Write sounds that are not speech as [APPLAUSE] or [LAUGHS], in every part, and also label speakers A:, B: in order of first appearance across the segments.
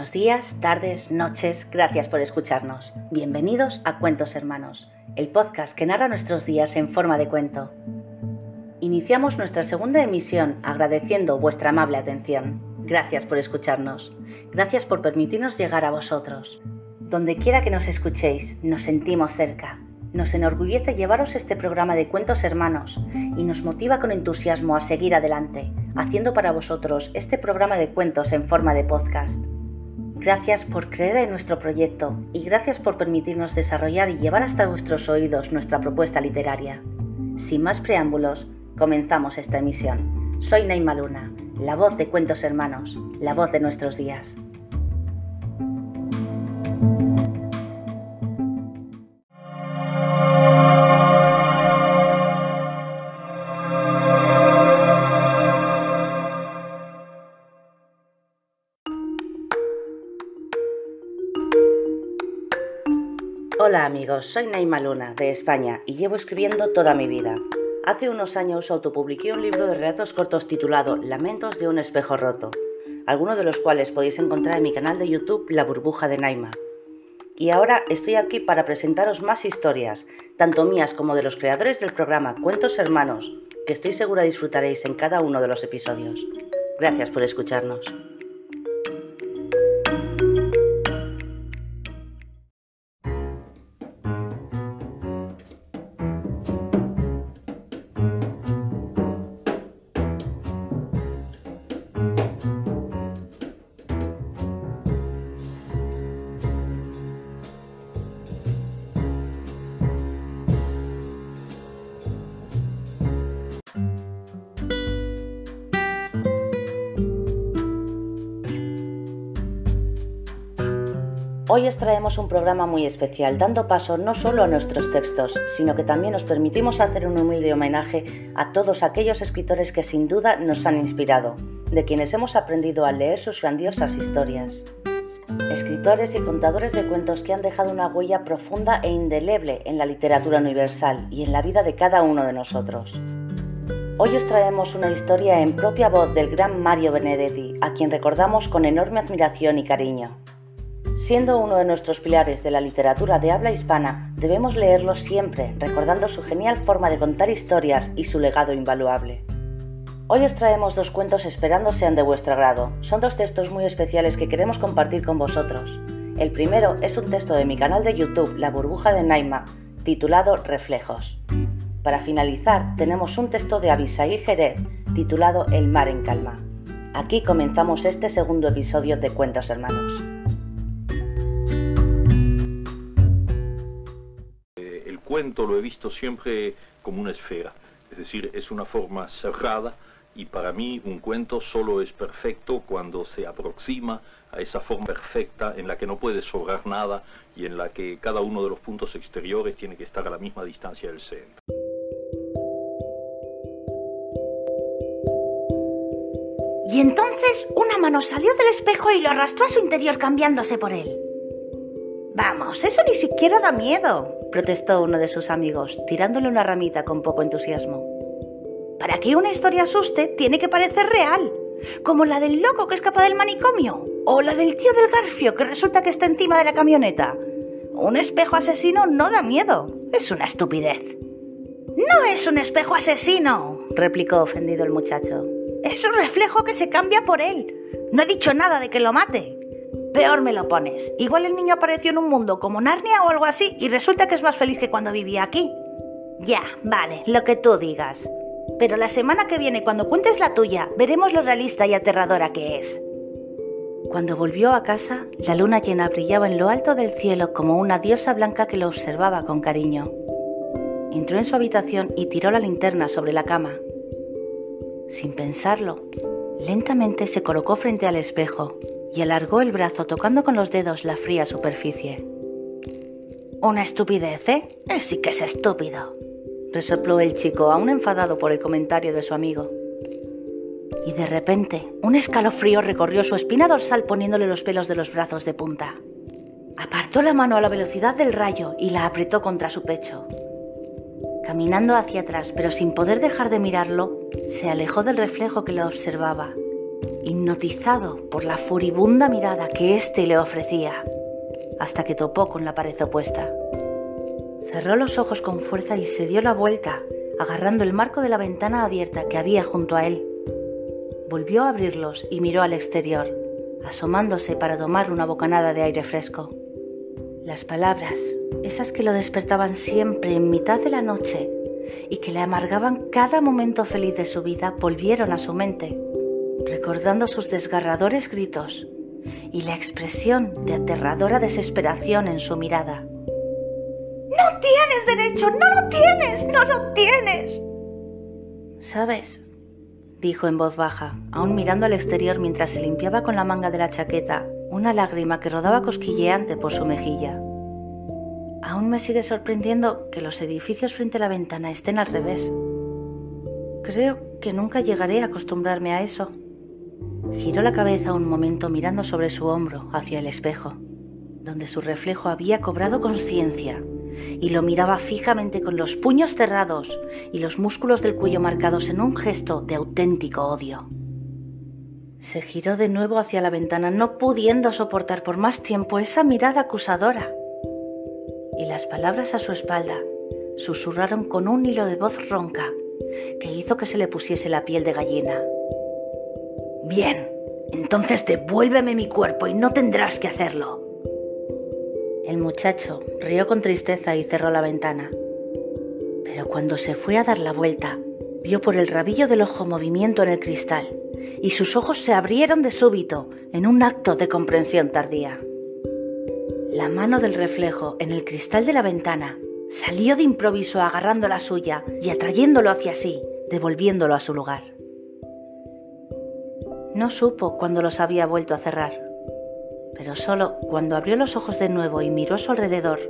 A: Buenos días, tardes, noches, gracias por escucharnos. Bienvenidos a Cuentos Hermanos, el podcast que narra nuestros días en forma de cuento. Iniciamos nuestra segunda emisión agradeciendo vuestra amable atención. Gracias por escucharnos. Gracias por permitirnos llegar a vosotros. Donde quiera que nos escuchéis, nos sentimos cerca. Nos enorgullece llevaros este programa de cuentos hermanos y nos motiva con entusiasmo a seguir adelante, haciendo para vosotros este programa de cuentos en forma de podcast. Gracias por creer en nuestro proyecto y gracias por permitirnos desarrollar y llevar hasta vuestros oídos nuestra propuesta literaria. Sin más preámbulos, comenzamos esta emisión. Soy Naima Luna, la voz de Cuentos Hermanos, la voz de nuestros días. Hola amigos, soy Naima Luna, de España, y llevo escribiendo toda mi vida. Hace unos años autopubliqué un libro de relatos cortos titulado Lamentos de un espejo roto, algunos de los cuales podéis encontrar en mi canal de YouTube La burbuja de Naima. Y ahora estoy aquí para presentaros más historias, tanto mías como de los creadores del programa Cuentos Hermanos, que estoy segura disfrutaréis en cada uno de los episodios. Gracias por escucharnos. Os traemos un programa muy especial, dando paso no solo a nuestros textos, sino que también nos permitimos hacer un humilde homenaje a todos aquellos escritores que sin duda nos han inspirado, de quienes hemos aprendido a leer sus grandiosas historias. Escritores y contadores de cuentos que han dejado una huella profunda e indeleble en la literatura universal y en la vida de cada uno de nosotros. Hoy os traemos una historia en propia voz del gran Mario Benedetti, a quien recordamos con enorme admiración y cariño. Siendo uno de nuestros pilares de la literatura de habla hispana, debemos leerlo siempre, recordando su genial forma de contar historias y su legado invaluable. Hoy os traemos dos cuentos esperando sean de vuestro agrado. Son dos textos muy especiales que queremos compartir con vosotros. El primero es un texto de mi canal de YouTube, La burbuja de Naima, titulado Reflejos. Para finalizar, tenemos un texto de Abisaí Jerez, titulado El mar en calma. Aquí comenzamos este segundo episodio de Cuentos Hermanos.
B: Lo he visto siempre como una esfera, es decir, es una forma cerrada y para mí un cuento solo es perfecto cuando se aproxima a esa forma perfecta en la que no puede sobrar nada y en la que cada uno de los puntos exteriores tiene que estar a la misma distancia del centro.
C: Y entonces una mano salió del espejo y lo arrastró a su interior cambiándose por él. Vamos, eso ni siquiera da miedo, protestó uno de sus amigos, tirándole una ramita con poco entusiasmo. Para que una historia asuste, tiene que parecer real, como la del loco que escapa del manicomio, o la del tío del garfio que resulta que está encima de la camioneta. Un espejo asesino no da miedo, es una estupidez. No es un espejo asesino, replicó ofendido el muchacho. Es un reflejo que se cambia por él. No he dicho nada de que lo mate. Peor me lo pones. Igual el niño apareció en un mundo como Narnia o algo así y resulta que es más feliz que cuando vivía aquí. Ya, vale, lo que tú digas. Pero la semana que viene, cuando cuentes la tuya, veremos lo realista y aterradora que es. Cuando volvió a casa, la luna llena brillaba en lo alto del cielo como una diosa blanca que lo observaba con cariño. Entró en su habitación y tiró la linterna sobre la cama. Sin pensarlo, lentamente se colocó frente al espejo y alargó el brazo tocando con los dedos la fría superficie. Una estupidez, ¿eh? Sí que es estúpido, resopló el chico, aún enfadado por el comentario de su amigo. Y de repente, un escalofrío recorrió su espina dorsal poniéndole los pelos de los brazos de punta. Apartó la mano a la velocidad del rayo y la apretó contra su pecho. Caminando hacia atrás, pero sin poder dejar de mirarlo, se alejó del reflejo que lo observaba hipnotizado por la furibunda mirada que éste le ofrecía, hasta que topó con la pared opuesta. Cerró los ojos con fuerza y se dio la vuelta, agarrando el marco de la ventana abierta que había junto a él. Volvió a abrirlos y miró al exterior, asomándose para tomar una bocanada de aire fresco. Las palabras, esas que lo despertaban siempre en mitad de la noche y que le amargaban cada momento feliz de su vida, volvieron a su mente, recordando sus desgarradores gritos y la expresión de aterradora desesperación en su mirada.
D: No tienes derecho, no lo tienes, no lo tienes.
C: ¿Sabes? Dijo en voz baja, aún mirando al exterior mientras se limpiaba con la manga de la chaqueta una lágrima que rodaba cosquilleante por su mejilla. Aún me sigue sorprendiendo que los edificios frente a la ventana estén al revés. Creo que nunca llegaré a acostumbrarme a eso. Giró la cabeza un momento mirando sobre su hombro hacia el espejo, donde su reflejo había cobrado conciencia y lo miraba fijamente con los puños cerrados y los músculos del cuello marcados en un gesto de auténtico odio. Se giró de nuevo hacia la ventana, no pudiendo soportar por más tiempo esa mirada acusadora. Y las palabras a su espalda susurraron con un hilo de voz ronca que hizo que se le pusiese la piel de gallina. Bien, entonces devuélveme mi cuerpo y no tendrás que hacerlo. El muchacho rió con tristeza y cerró la ventana. Pero cuando se fue a dar la vuelta, vio por el rabillo del ojo movimiento en el cristal y sus ojos se abrieron de súbito en un acto de comprensión tardía. La mano del reflejo en el cristal de la ventana salió de improviso agarrando la suya y atrayéndolo hacia sí, devolviéndolo a su lugar. No supo cuándo los había vuelto a cerrar pero solo cuando abrió los ojos de nuevo y miró a su alrededor,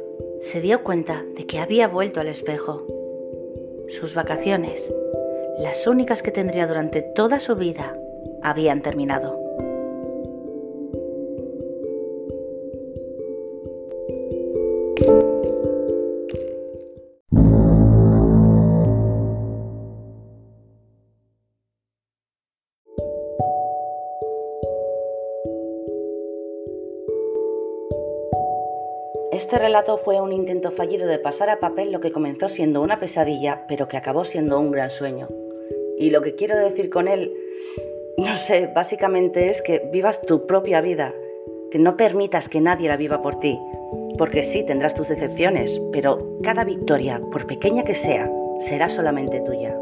C: se dio cuenta de que había vuelto al espejo. Sus vacaciones, las únicas que tendría durante toda su vida, habían terminado.
A: Este relato fue un intento fallido de pasar a papel lo que comenzó siendo una pesadilla, pero que acabó siendo un gran sueño. Y lo que quiero decir con él, no sé, básicamente es que vivas tu propia vida, que no permitas que nadie la viva por ti, porque sí tendrás tus decepciones, pero cada victoria, por pequeña que sea, será solamente tuya.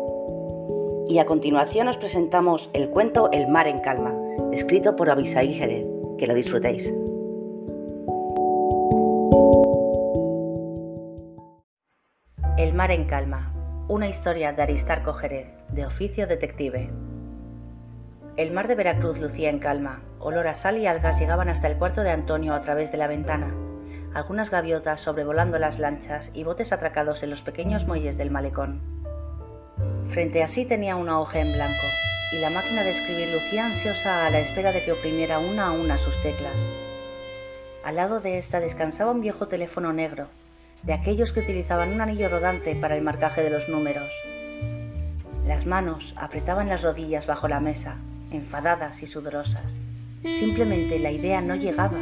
A: Y a continuación os presentamos el cuento El mar en calma, escrito por Abisaí Jerez. Que lo disfrutéis. El mar en calma. Una historia de Aristarco Jerez, de oficio detective. El mar de Veracruz lucía en calma. Olor a sal y algas llegaban hasta el cuarto de Antonio a través de la ventana. Algunas gaviotas sobrevolando las lanchas y botes atracados en los pequeños muelles del malecón. Frente a sí tenía una hoja en blanco, y la máquina de escribir lucía ansiosa a la espera de que oprimiera una a una sus teclas. Al lado de esta descansaba un viejo teléfono negro, de aquellos que utilizaban un anillo rodante para el marcaje de los números. Las manos apretaban las rodillas bajo la mesa, enfadadas y sudorosas. Simplemente la idea no llegaba.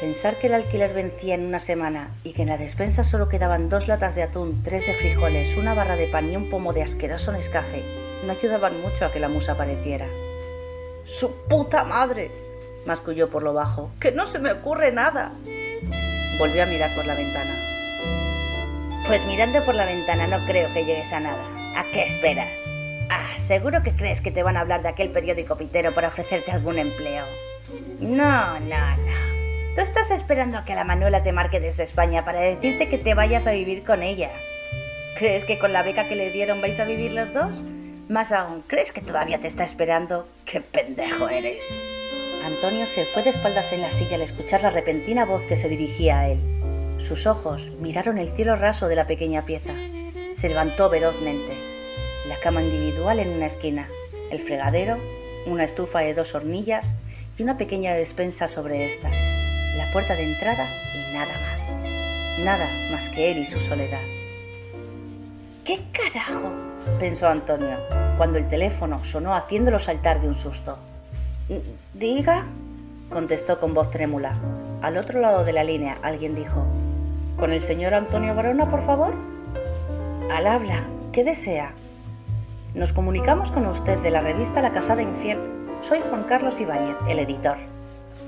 A: Pensar que el alquiler vencía en una semana y que en la despensa solo quedaban dos latas de atún, tres de frijoles, una barra de pan y un pomo de asqueroso Nescafé no ayudaban mucho a que la musa apareciera. ¡Su puta madre! Masculló por lo bajo. ¡Que no se me ocurre nada! Volvió a mirar por la ventana. Pues mirando por la ventana no creo que llegues a nada. ¿A qué esperas? Ah, seguro que crees que te van a hablar de aquel periódico pitero para ofrecerte algún empleo. No, no, no. Tú estás esperando a que la Manuela te marque desde España para decirte que te vayas a vivir con ella. ¿Crees que con la beca que le dieron vais a vivir los dos? Más aún, ¿crees que todavía te está esperando? ¡Qué pendejo eres! Antonio se fue de espaldas en la silla al escuchar la repentina voz que se dirigía a él. Sus ojos miraron el cielo raso de la pequeña pieza. Se levantó velozmente. La cama individual en una esquina, el fregadero, una estufa de dos hornillas y una pequeña despensa sobre esta, la puerta de entrada y nada más. Nada más que él y su soledad. ¿Qué carajo? pensó Antonio. cuando el teléfono sonó haciéndolo saltar de un susto. Diga, contestó con voz trémula. Al otro lado de la línea alguien dijo, ¿Con el señor Antonio Barona, por favor? Al habla, ¿qué desea? Nos comunicamos con usted de la revista La Casada Infiel. Soy Juan Carlos Ibáñez, el editor.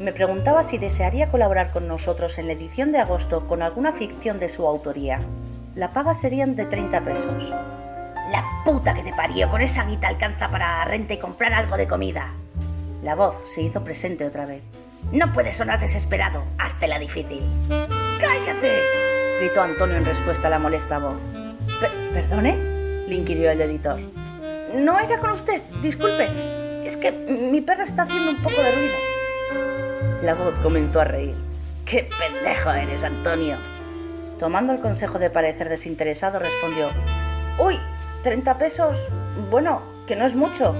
A: Me preguntaba si desearía colaborar con nosotros en la edición de agosto con alguna ficción de su autoría. La paga serían de 30 pesos.
D: La puta que te parió, con esa guita alcanza para renta y comprar algo de comida.
A: La voz se hizo presente otra vez.
D: No puedes sonar desesperado, háztela difícil.
A: ¡Cállate! gritó Antonio en respuesta a la molesta voz. ¿Perdone? le inquirió el editor. No era con usted, disculpe. Es que mi perro está haciendo un poco de ruido. La voz comenzó a reír.
D: ¡Qué pendejo eres, Antonio!
A: Tomando el consejo de parecer desinteresado, respondió: ¡Uy! ¿30 pesos? Bueno, que no es mucho.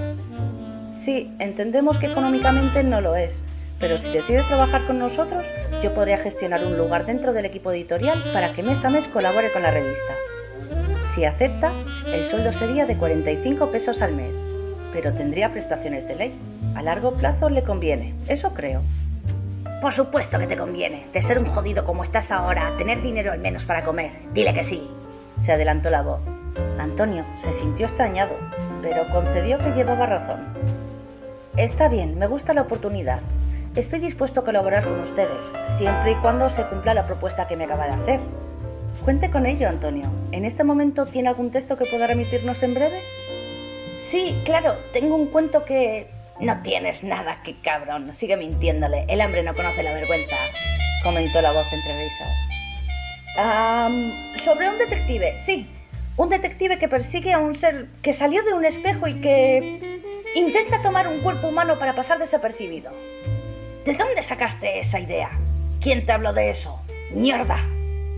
A: Sí, entendemos que económicamente no lo es, pero si decide trabajar con nosotros, yo podría gestionar un lugar dentro del equipo editorial para que mes a mes colabore con la revista. Si acepta, el sueldo sería de 45 pesos al mes, pero tendría prestaciones de ley. A largo plazo le conviene, eso creo.
D: Por supuesto que te conviene, de ser un jodido como estás ahora, tener dinero al menos para comer. Dile que sí.
A: Se adelantó la voz. Antonio se sintió extrañado, pero concedió que llevaba razón. Está bien, me gusta la oportunidad. Estoy dispuesto a colaborar con ustedes, siempre y cuando se cumpla la propuesta que me acaba de hacer. Cuente con ello, Antonio. ¿En este momento tiene algún texto que pueda remitirnos en breve?
D: Sí, claro, tengo un cuento que... No tienes nada, qué cabrón. Sigue mintiéndole. El hambre no conoce la vergüenza.
A: Comentó la voz entre risas. sobre un detective, sí. Un detective que persigue a un ser que salió de un espejo y que intenta tomar un cuerpo humano para pasar desapercibido.
D: ¿De dónde sacaste esa idea? ¿Quién te habló de eso? ¡Mierda!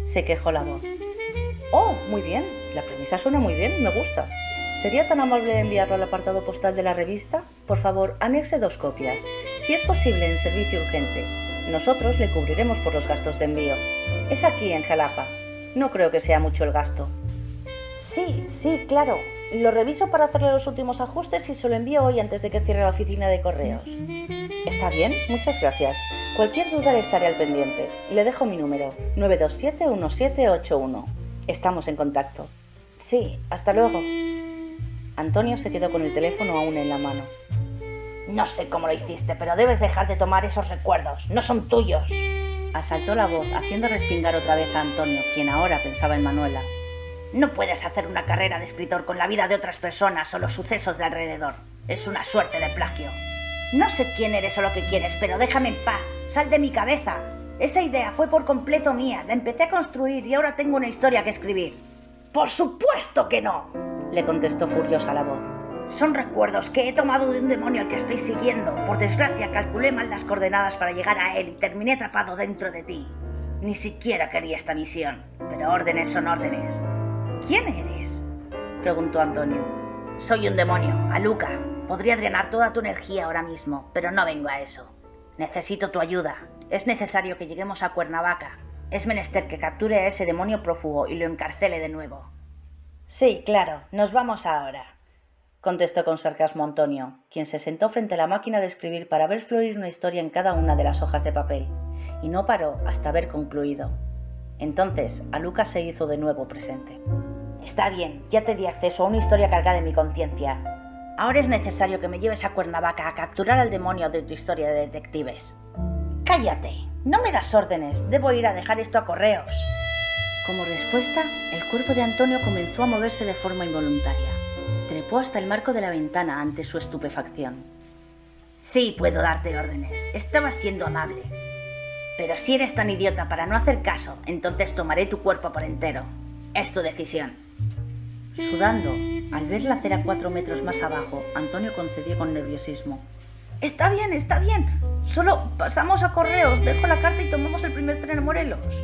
A: se quejó la voz. Oh, muy bien. La premisa suena muy bien, me gusta. ¿Sería tan amable de enviarlo al apartado postal de la revista? Por favor, anexe dos copias. Si es posible en servicio urgente. Nosotros le cubriremos por los gastos de envío. Es aquí, en Jalapa. No creo que sea mucho el gasto. Sí, sí, claro. Lo reviso para hacerle los últimos ajustes y se lo envío hoy antes de que cierre la oficina de correos. Está bien, muchas gracias. Cualquier duda le estaré al pendiente. Le dejo mi número, 927-1781. Estamos en contacto. Sí, hasta luego. Antonio se quedó con el teléfono aún en la mano.
D: No sé cómo lo hiciste, pero debes dejar de tomar esos recuerdos. No son tuyos.
A: Asaltó la voz, haciendo respingar otra vez a Antonio, quien ahora pensaba en Manuela.
D: No puedes hacer una carrera de escritor con la vida de otras personas o los sucesos de alrededor. Es una suerte de plagio. No sé quién eres o lo que quieres, pero déjame en paz. Sal de mi cabeza. Esa idea fue por completo mía. La empecé a construir y ahora tengo una historia que escribir. Por supuesto que no, le contestó furiosa la voz. Son recuerdos que he tomado de un demonio al que estoy siguiendo. Por desgracia, calculé mal las coordenadas para llegar a él y terminé atrapado dentro de ti. Ni siquiera quería esta misión, pero órdenes son órdenes. ¿Quién eres? preguntó Antonio. Soy un demonio, Aluca. Podría drenar toda tu energía ahora mismo, pero no vengo a eso. Necesito tu ayuda. Es necesario que lleguemos a Cuernavaca. Es menester que capture a ese demonio prófugo y lo encarcele de nuevo.
A: Sí, claro, nos vamos ahora, contestó con sarcasmo Antonio, quien se sentó frente a la máquina de escribir para ver fluir una historia en cada una de las hojas de papel, y no paró hasta haber concluido. Entonces, Aluca se hizo de nuevo presente.
D: Está bien, ya te di acceso a una historia cargada de mi conciencia. Ahora es necesario que me lleves a Cuernavaca a capturar al demonio de tu historia de detectives. Cállate, no me das órdenes, debo ir a dejar esto a correos.
A: Como respuesta, el cuerpo de Antonio comenzó a moverse de forma involuntaria. Trepó hasta el marco de la ventana ante su estupefacción.
D: Sí, puedo darte órdenes. Estaba siendo amable. Pero si eres tan idiota para no hacer caso, entonces tomaré tu cuerpo por entero. Es tu decisión.
A: Sudando, al ver la acera cuatro metros más abajo, Antonio concedió con nerviosismo. Está bien, está bien. Solo pasamos a correos, dejo la carta y tomamos el primer tren a Morelos.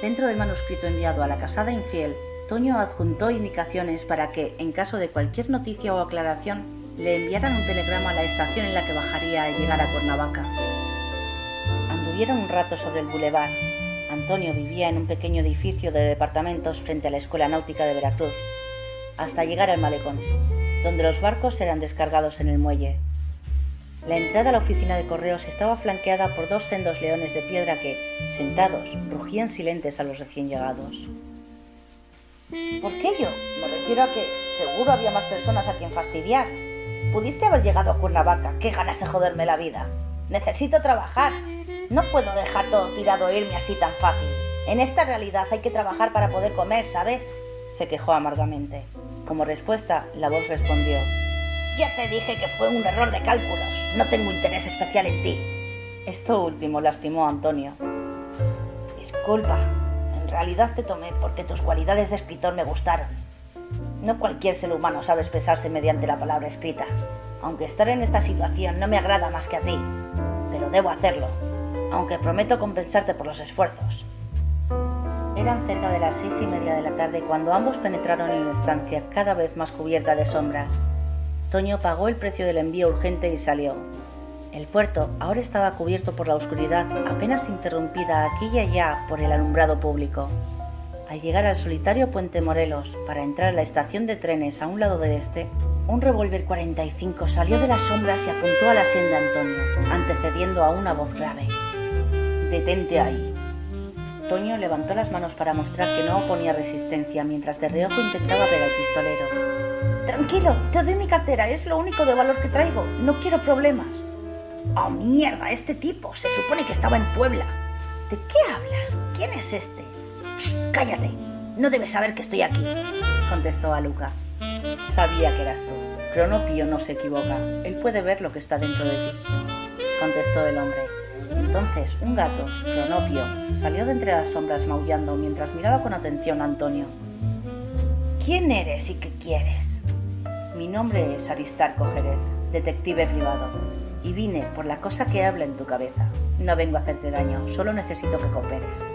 A: Dentro del manuscrito enviado a la casada infiel, Toño adjuntó indicaciones para que, en caso de cualquier noticia o aclaración, le enviaran un telegrama a la estación en la que bajaría al llegar a Cuernavaca. Un rato sobre el bulevar. Antonio vivía en un pequeño edificio de departamentos frente a la Escuela Náutica de Veracruz, hasta llegar al malecón. donde los barcos eran descargados en el muelle. La entrada a la oficina de correos estaba flanqueada por dos sendos leones de piedra que, sentados, rugían silentes a los recién llegados.
D: ¿Por qué yo? Me refiero a que seguro había más personas a quien fastidiar. Pudiste haber llegado a Cuernavaca. Qué ganas de joderme la vida. Necesito trabajar. No puedo dejar todo tirado e irme así tan fácil. En esta realidad hay que trabajar para poder comer, ¿sabes?
A: Se quejó amargamente. Como respuesta, la voz respondió.
D: Ya te dije que fue un error de cálculos. No tengo interés especial en ti.
A: Esto último lastimó a Antonio.
D: Disculpa. En realidad te tomé porque tus cualidades de escritor me gustaron. No cualquier ser humano sabe expresarse mediante la palabra escrita. Aunque estar en esta situación no me agrada más que a ti, pero debo hacerlo, aunque prometo compensarte por los esfuerzos.
A: Eran cerca de las seis y media de la tarde cuando ambos penetraron en la estancia cada vez más cubierta de sombras. Toño pagó el precio del envío urgente y salió. El puerto ahora estaba cubierto por la oscuridad, apenas interrumpida aquí y allá por el alumbrado público. Al llegar al solitario puente Morelos para entrar a la estación de trenes a un lado de este, un revólver 45 salió de las sombras y apuntó a la sien de Antonio, antecediendo a una voz grave. Detente ahí. Toño levantó las manos para mostrar que no oponía resistencia mientras de reojo intentaba ver al pistolero.
D: Tranquilo, te doy mi cartera, es lo único de valor que traigo. No quiero problemas. ¡Oh, mierda! Este tipo se supone que estaba en Puebla. ¿De qué hablas? ¿Quién es este? cállate. No debes saber que estoy aquí,
A: contestó Aluca. Sabía que eras tú. Cronopio no se equivoca. Él puede ver lo que está dentro de ti, contestó el hombre. Entonces un gato, Cronopio, salió de entre las sombras maullando mientras miraba con atención a Antonio.
D: ¿Quién eres y qué quieres?
A: Mi nombre es Aristarco Jerez, detective privado, y vine por la cosa que habla en tu cabeza. No vengo a hacerte daño, solo necesito que cooperes.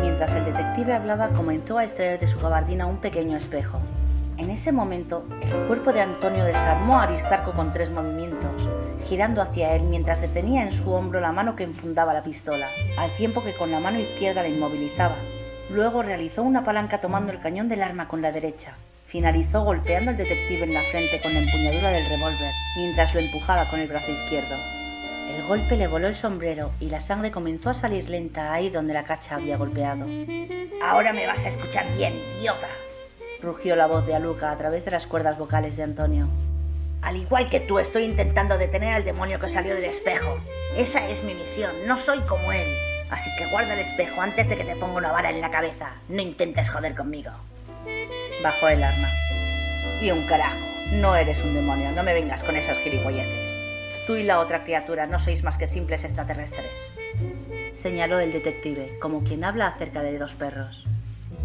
A: Mientras el detective hablaba, comenzó a extraer de su gabardina un pequeño espejo. En ese momento, el cuerpo de Antonio desarmó a Aristarco con tres movimientos, girando hacia él mientras detenía en su hombro la mano que enfundaba la pistola, al tiempo que con la mano izquierda la inmovilizaba. Luego realizó una palanca tomando el cañón del arma con la derecha. Finalizó golpeando al detective en la frente con la empuñadura del revólver, mientras lo empujaba con el brazo izquierdo. El golpe le voló el sombrero y la sangre comenzó a salir lenta ahí donde la cacha había golpeado.
D: Ahora me vas a escuchar bien, idiota,
A: rugió la voz de Aluca a través de las cuerdas vocales de Antonio.
D: Al igual que tú, estoy intentando detener al demonio que salió del espejo. Esa es mi misión, no soy como él. Así que guarda el espejo antes de que te ponga una vara en la cabeza. No intentes joder conmigo.
A: Bajó el arma. Y un carajo, no eres un demonio, no me vengas con esas gilipolleces. Tú y la otra criatura no sois más que simples extraterrestres. Señaló el detective, como quien habla acerca de dos perros.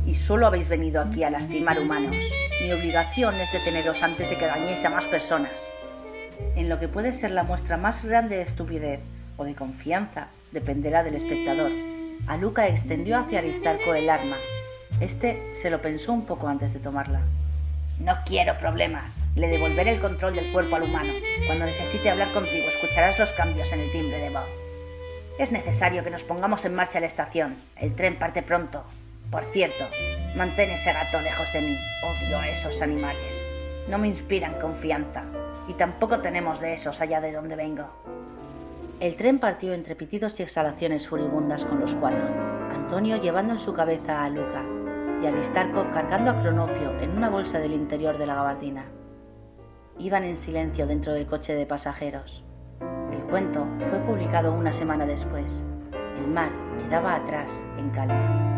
A: Y solo habéis venido aquí a lastimar humanos. Mi obligación es deteneros antes de que dañéis a más personas. En lo que puede ser la muestra más grande de estupidez o de confianza dependerá del espectador. Aluca extendió hacia Aristarco el arma. Este se lo pensó un poco antes de tomarla.
D: No quiero problemas. Le devolveré el control del cuerpo al humano. Cuando necesite hablar contigo, escucharás los cambios en el timbre de voz. Es necesario que nos pongamos en marcha a la estación. El tren parte pronto. Por cierto, mantén ese gato lejos de mí. Odio a esos animales. No me inspiran confianza. Y tampoco tenemos de esos allá de donde vengo.
A: El tren partió entre pitidos y exhalaciones furibundas con los cuatro. Antonio llevando en su cabeza a Luca, y Aristarco cargando a Cronopio en una bolsa del interior de la gabardina. Iban en silencio dentro del coche de pasajeros. El cuento fue publicado una semana después. El mar quedaba atrás, en calma.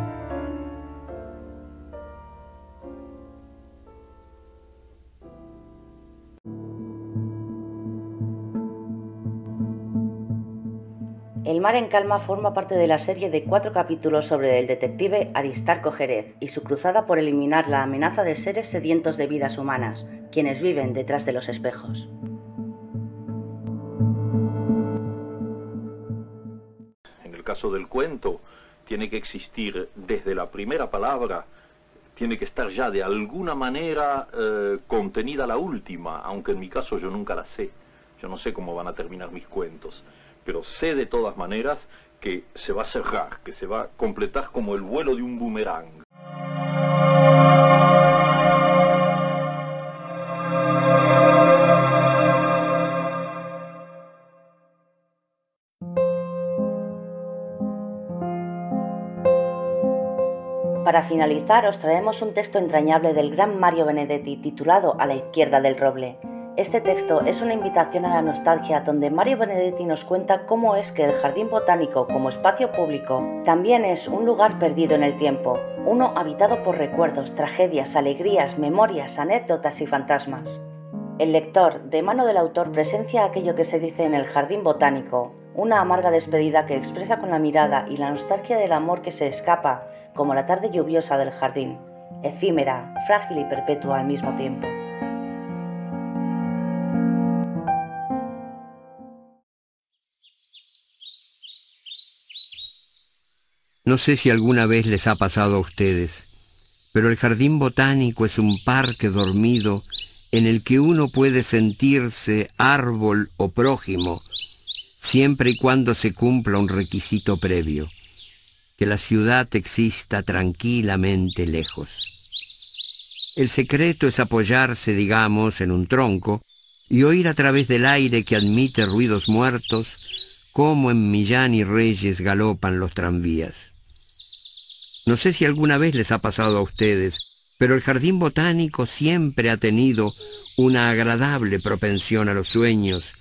A: Mar en calma forma parte de la serie de cuatro capítulos sobre el detective Aristarco Jerez y su cruzada por eliminar la amenaza de seres sedientos de vidas humanas, quienes viven detrás de los espejos.
B: En el caso del cuento, tiene que existir desde la primera palabra, tiene que estar ya de alguna manera eh, contenida la última, aunque en mi caso yo nunca la sé. Yo no sé cómo van a terminar mis cuentos pero sé de todas maneras que se va a cerrar, que se va a completar como el vuelo de un boomerang.
A: Para finalizar, os traemos un texto entrañable del gran Mario Benedetti titulado A la izquierda del roble este texto es una invitación a la nostalgia donde Mario Benedetti nos cuenta cómo es que el jardín botánico como espacio público también es un lugar perdido en el tiempo, uno habitado por recuerdos, tragedias, alegrías, memorias, anécdotas y fantasmas. El lector, de mano del autor, presencia aquello que se dice en el jardín botánico, una amarga despedida que expresa con la mirada y la nostalgia del amor que se escapa, como la tarde lluviosa del jardín, efímera, frágil y perpetua al mismo tiempo.
E: No sé si alguna vez les ha pasado a ustedes, pero el jardín botánico es un parque dormido en el que uno puede sentirse árbol o prójimo, siempre y cuando se cumpla un requisito previo, que la ciudad exista tranquilamente lejos. El secreto es apoyarse, digamos, en un tronco y oír a través del aire que admite ruidos muertos cómo en Millán y Reyes galopan los tranvías. No sé si alguna vez les ha pasado a ustedes, pero el jardín botánico siempre ha tenido una agradable propensión a los sueños,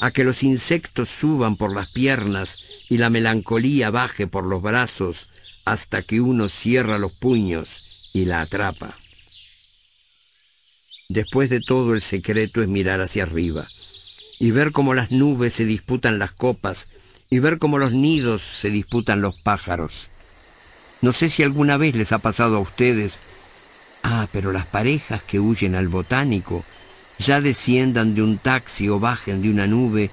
E: a que los insectos suban por las piernas y la melancolía baje por los brazos hasta que uno cierra los puños y la atrapa. Después de todo el secreto es mirar hacia arriba y ver cómo las nubes se disputan las copas y ver cómo los nidos se disputan los pájaros. No sé si alguna vez les ha pasado a ustedes. Ah, pero las parejas que huyen al botánico ya desciendan de un taxi o bajen de una nube,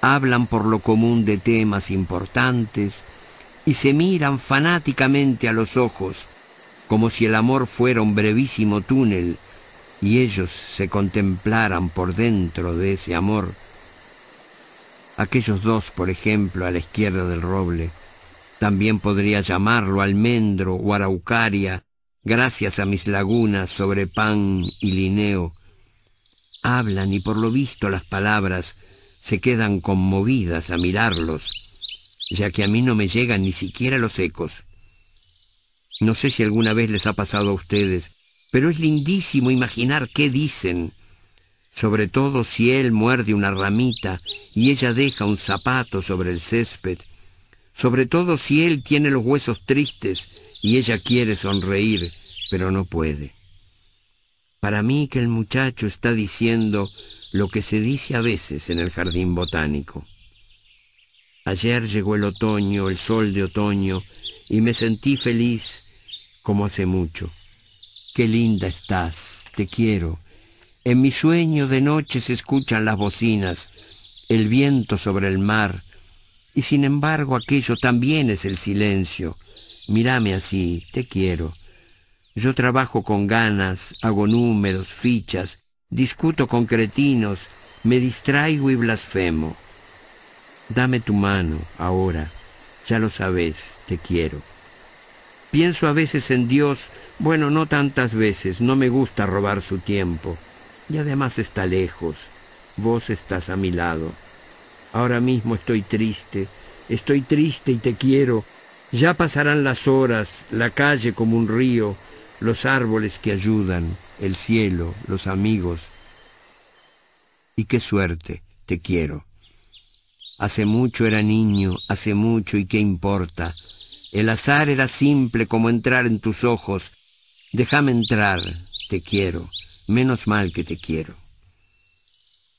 E: hablan por lo común de temas importantes y se miran fanáticamente a los ojos, como si el amor fuera un brevísimo túnel y ellos se contemplaran por dentro de ese amor. Aquellos dos, por ejemplo, a la izquierda del roble, también podría llamarlo almendro o araucaria, gracias a mis lagunas sobre pan y lineo. Hablan y por lo visto las palabras se quedan conmovidas a mirarlos, ya que a mí no me llegan ni siquiera los ecos. No sé si alguna vez les ha pasado a ustedes, pero es lindísimo imaginar qué dicen, sobre todo si él muerde una ramita y ella deja un zapato sobre el césped, sobre todo si él tiene los huesos tristes y ella quiere sonreír, pero no puede. Para mí que el muchacho está diciendo lo que se dice a veces en el jardín botánico. Ayer llegó el otoño, el sol de otoño, y me sentí feliz como hace mucho. Qué linda estás, te quiero. En mi sueño de noche se escuchan las bocinas, el viento sobre el mar, y sin embargo aquello también es el silencio. Mírame así, te quiero. Yo trabajo con ganas, hago números, fichas, discuto con cretinos, me distraigo y blasfemo. Dame tu mano, ahora, ya lo sabes, te quiero. Pienso a veces en Dios, bueno, no tantas veces, no me gusta robar su tiempo. Y además está lejos, vos estás a mi lado. Ahora mismo estoy triste, estoy triste y te quiero. Ya pasarán las horas, la calle como un río, los árboles que ayudan, el cielo, los amigos. Y qué suerte, te quiero. Hace mucho era niño, hace mucho y qué importa. El azar era simple como entrar en tus ojos. Déjame entrar, te quiero. Menos mal que te quiero.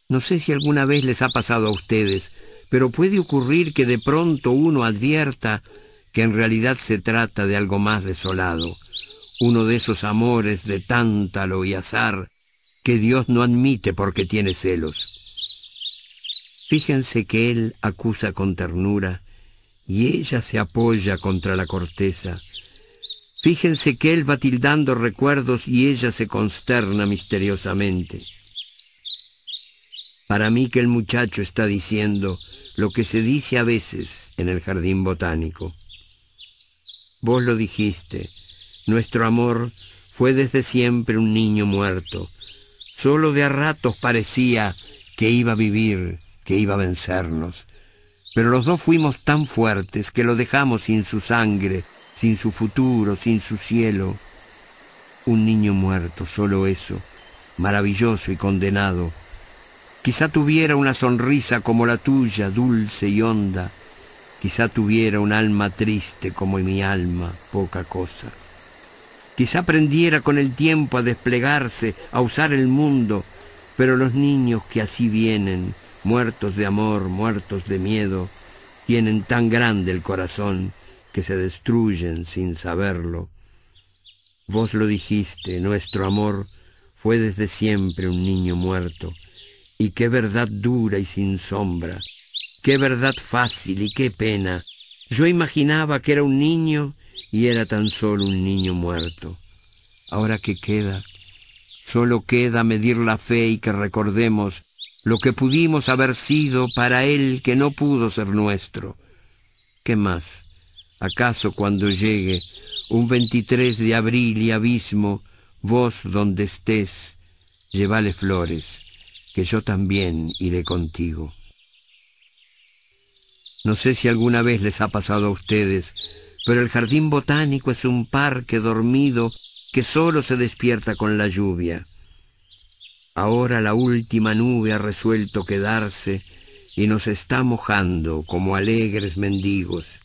E: No sé si alguna vez les ha pasado a ustedes, pero puede ocurrir que de pronto uno advierta que en realidad se trata de algo más desolado, uno de esos amores de tántalo y azar que Dios no admite porque tiene celos. Fíjense que él acusa con ternura y ella se apoya contra la corteza. Fíjense que él va tildando recuerdos y ella se consterna misteriosamente. Para mí que el muchacho está diciendo lo que se dice a veces en el jardín botánico. Vos lo dijiste, nuestro amor fue desde siempre un niño muerto. Solo de a ratos parecía que iba a vivir, que iba a vencernos. Pero los dos fuimos tan fuertes que lo dejamos sin su sangre sin su futuro, sin su cielo. Un niño muerto, solo eso, maravilloso y condenado. Quizá tuviera una sonrisa como la tuya, dulce y honda. Quizá tuviera un alma triste como mi alma, poca cosa. Quizá aprendiera con el tiempo a desplegarse, a usar el mundo, pero los niños que así vienen, muertos de amor, muertos de miedo, tienen tan grande el corazón que se destruyen sin saberlo. Vos lo dijiste, nuestro amor fue desde siempre un niño muerto, y qué verdad dura y sin sombra, qué verdad fácil y qué pena. Yo imaginaba que era un niño y era tan solo un niño muerto. Ahora que queda, solo queda medir la fe y que recordemos lo que pudimos haber sido para él que no pudo ser nuestro. ¿Qué más? ¿Acaso cuando llegue un 23 de abril y abismo, vos donde estés, llevale flores, que yo también iré contigo? No sé si alguna vez les ha pasado a ustedes, pero el jardín botánico es un parque dormido que solo se despierta con la lluvia. Ahora la última nube ha resuelto quedarse y nos está mojando como alegres mendigos.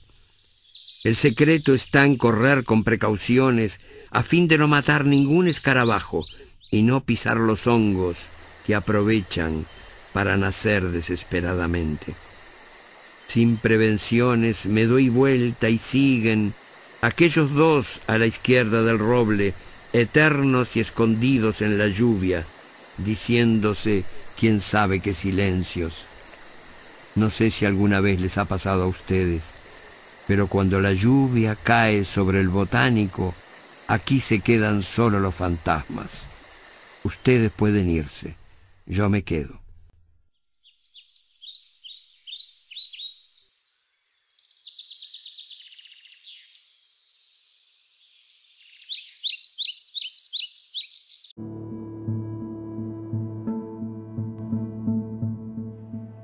E: El secreto está en correr con precauciones a fin de no matar ningún escarabajo y no pisar los hongos que aprovechan para nacer desesperadamente. Sin prevenciones me doy vuelta y siguen aquellos dos a la izquierda del roble, eternos y escondidos en la lluvia, diciéndose quién sabe qué silencios. No sé si alguna vez les ha pasado a ustedes, pero cuando la lluvia cae sobre el botánico, aquí se quedan solo los fantasmas. Ustedes pueden irse, yo me quedo.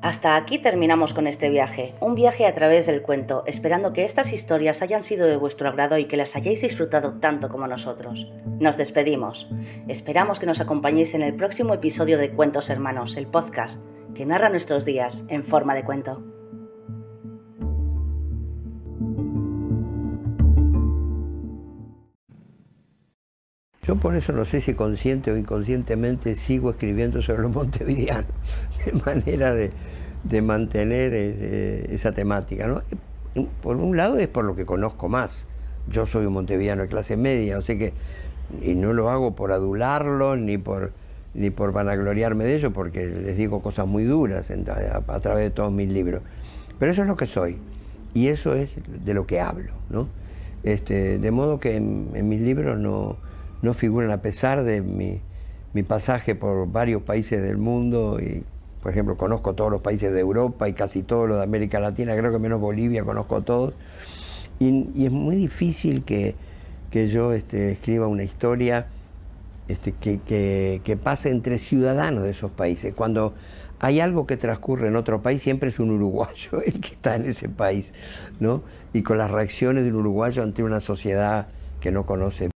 A: Hasta aquí terminamos con este viaje, un viaje a través del cuento, esperando que estas historias hayan sido de vuestro agrado y que las hayáis disfrutado tanto como nosotros. Nos despedimos. Esperamos que nos acompañéis en el próximo episodio de Cuentos Hermanos, el podcast que narra nuestros días en forma de cuento.
E: Yo por eso no sé si consciente o inconscientemente sigo escribiendo sobre los montevideanos, [LAUGHS] de manera de, de mantener eh, esa temática. ¿no? Por un lado es por lo que conozco más. Yo soy un montevideano de clase media, o sea que, y no lo hago por adularlo ni por, ni por vanagloriarme de ello, porque les digo cosas muy duras a, través de todos mis libros. Pero eso es lo que soy, y eso es de lo que hablo. ¿no? Este, de modo que en, mis libros no, no, figuran, a pesar de mi, mi pasaje por varios países del mundo y por ejemplo, conozco todos los países de Europa y casi todos los de América Latina, creo que menos Bolivia conozco todos. Y, es muy difícil que, yo este, escriba una historia este, que, pase entre ciudadanos de esos países. Cuando hay algo que transcurre en otro país, siempre es un uruguayo [LAUGHS] el que está en ese país, ¿no? Y con las reacciones de un uruguayo ante una sociedad que no conoce.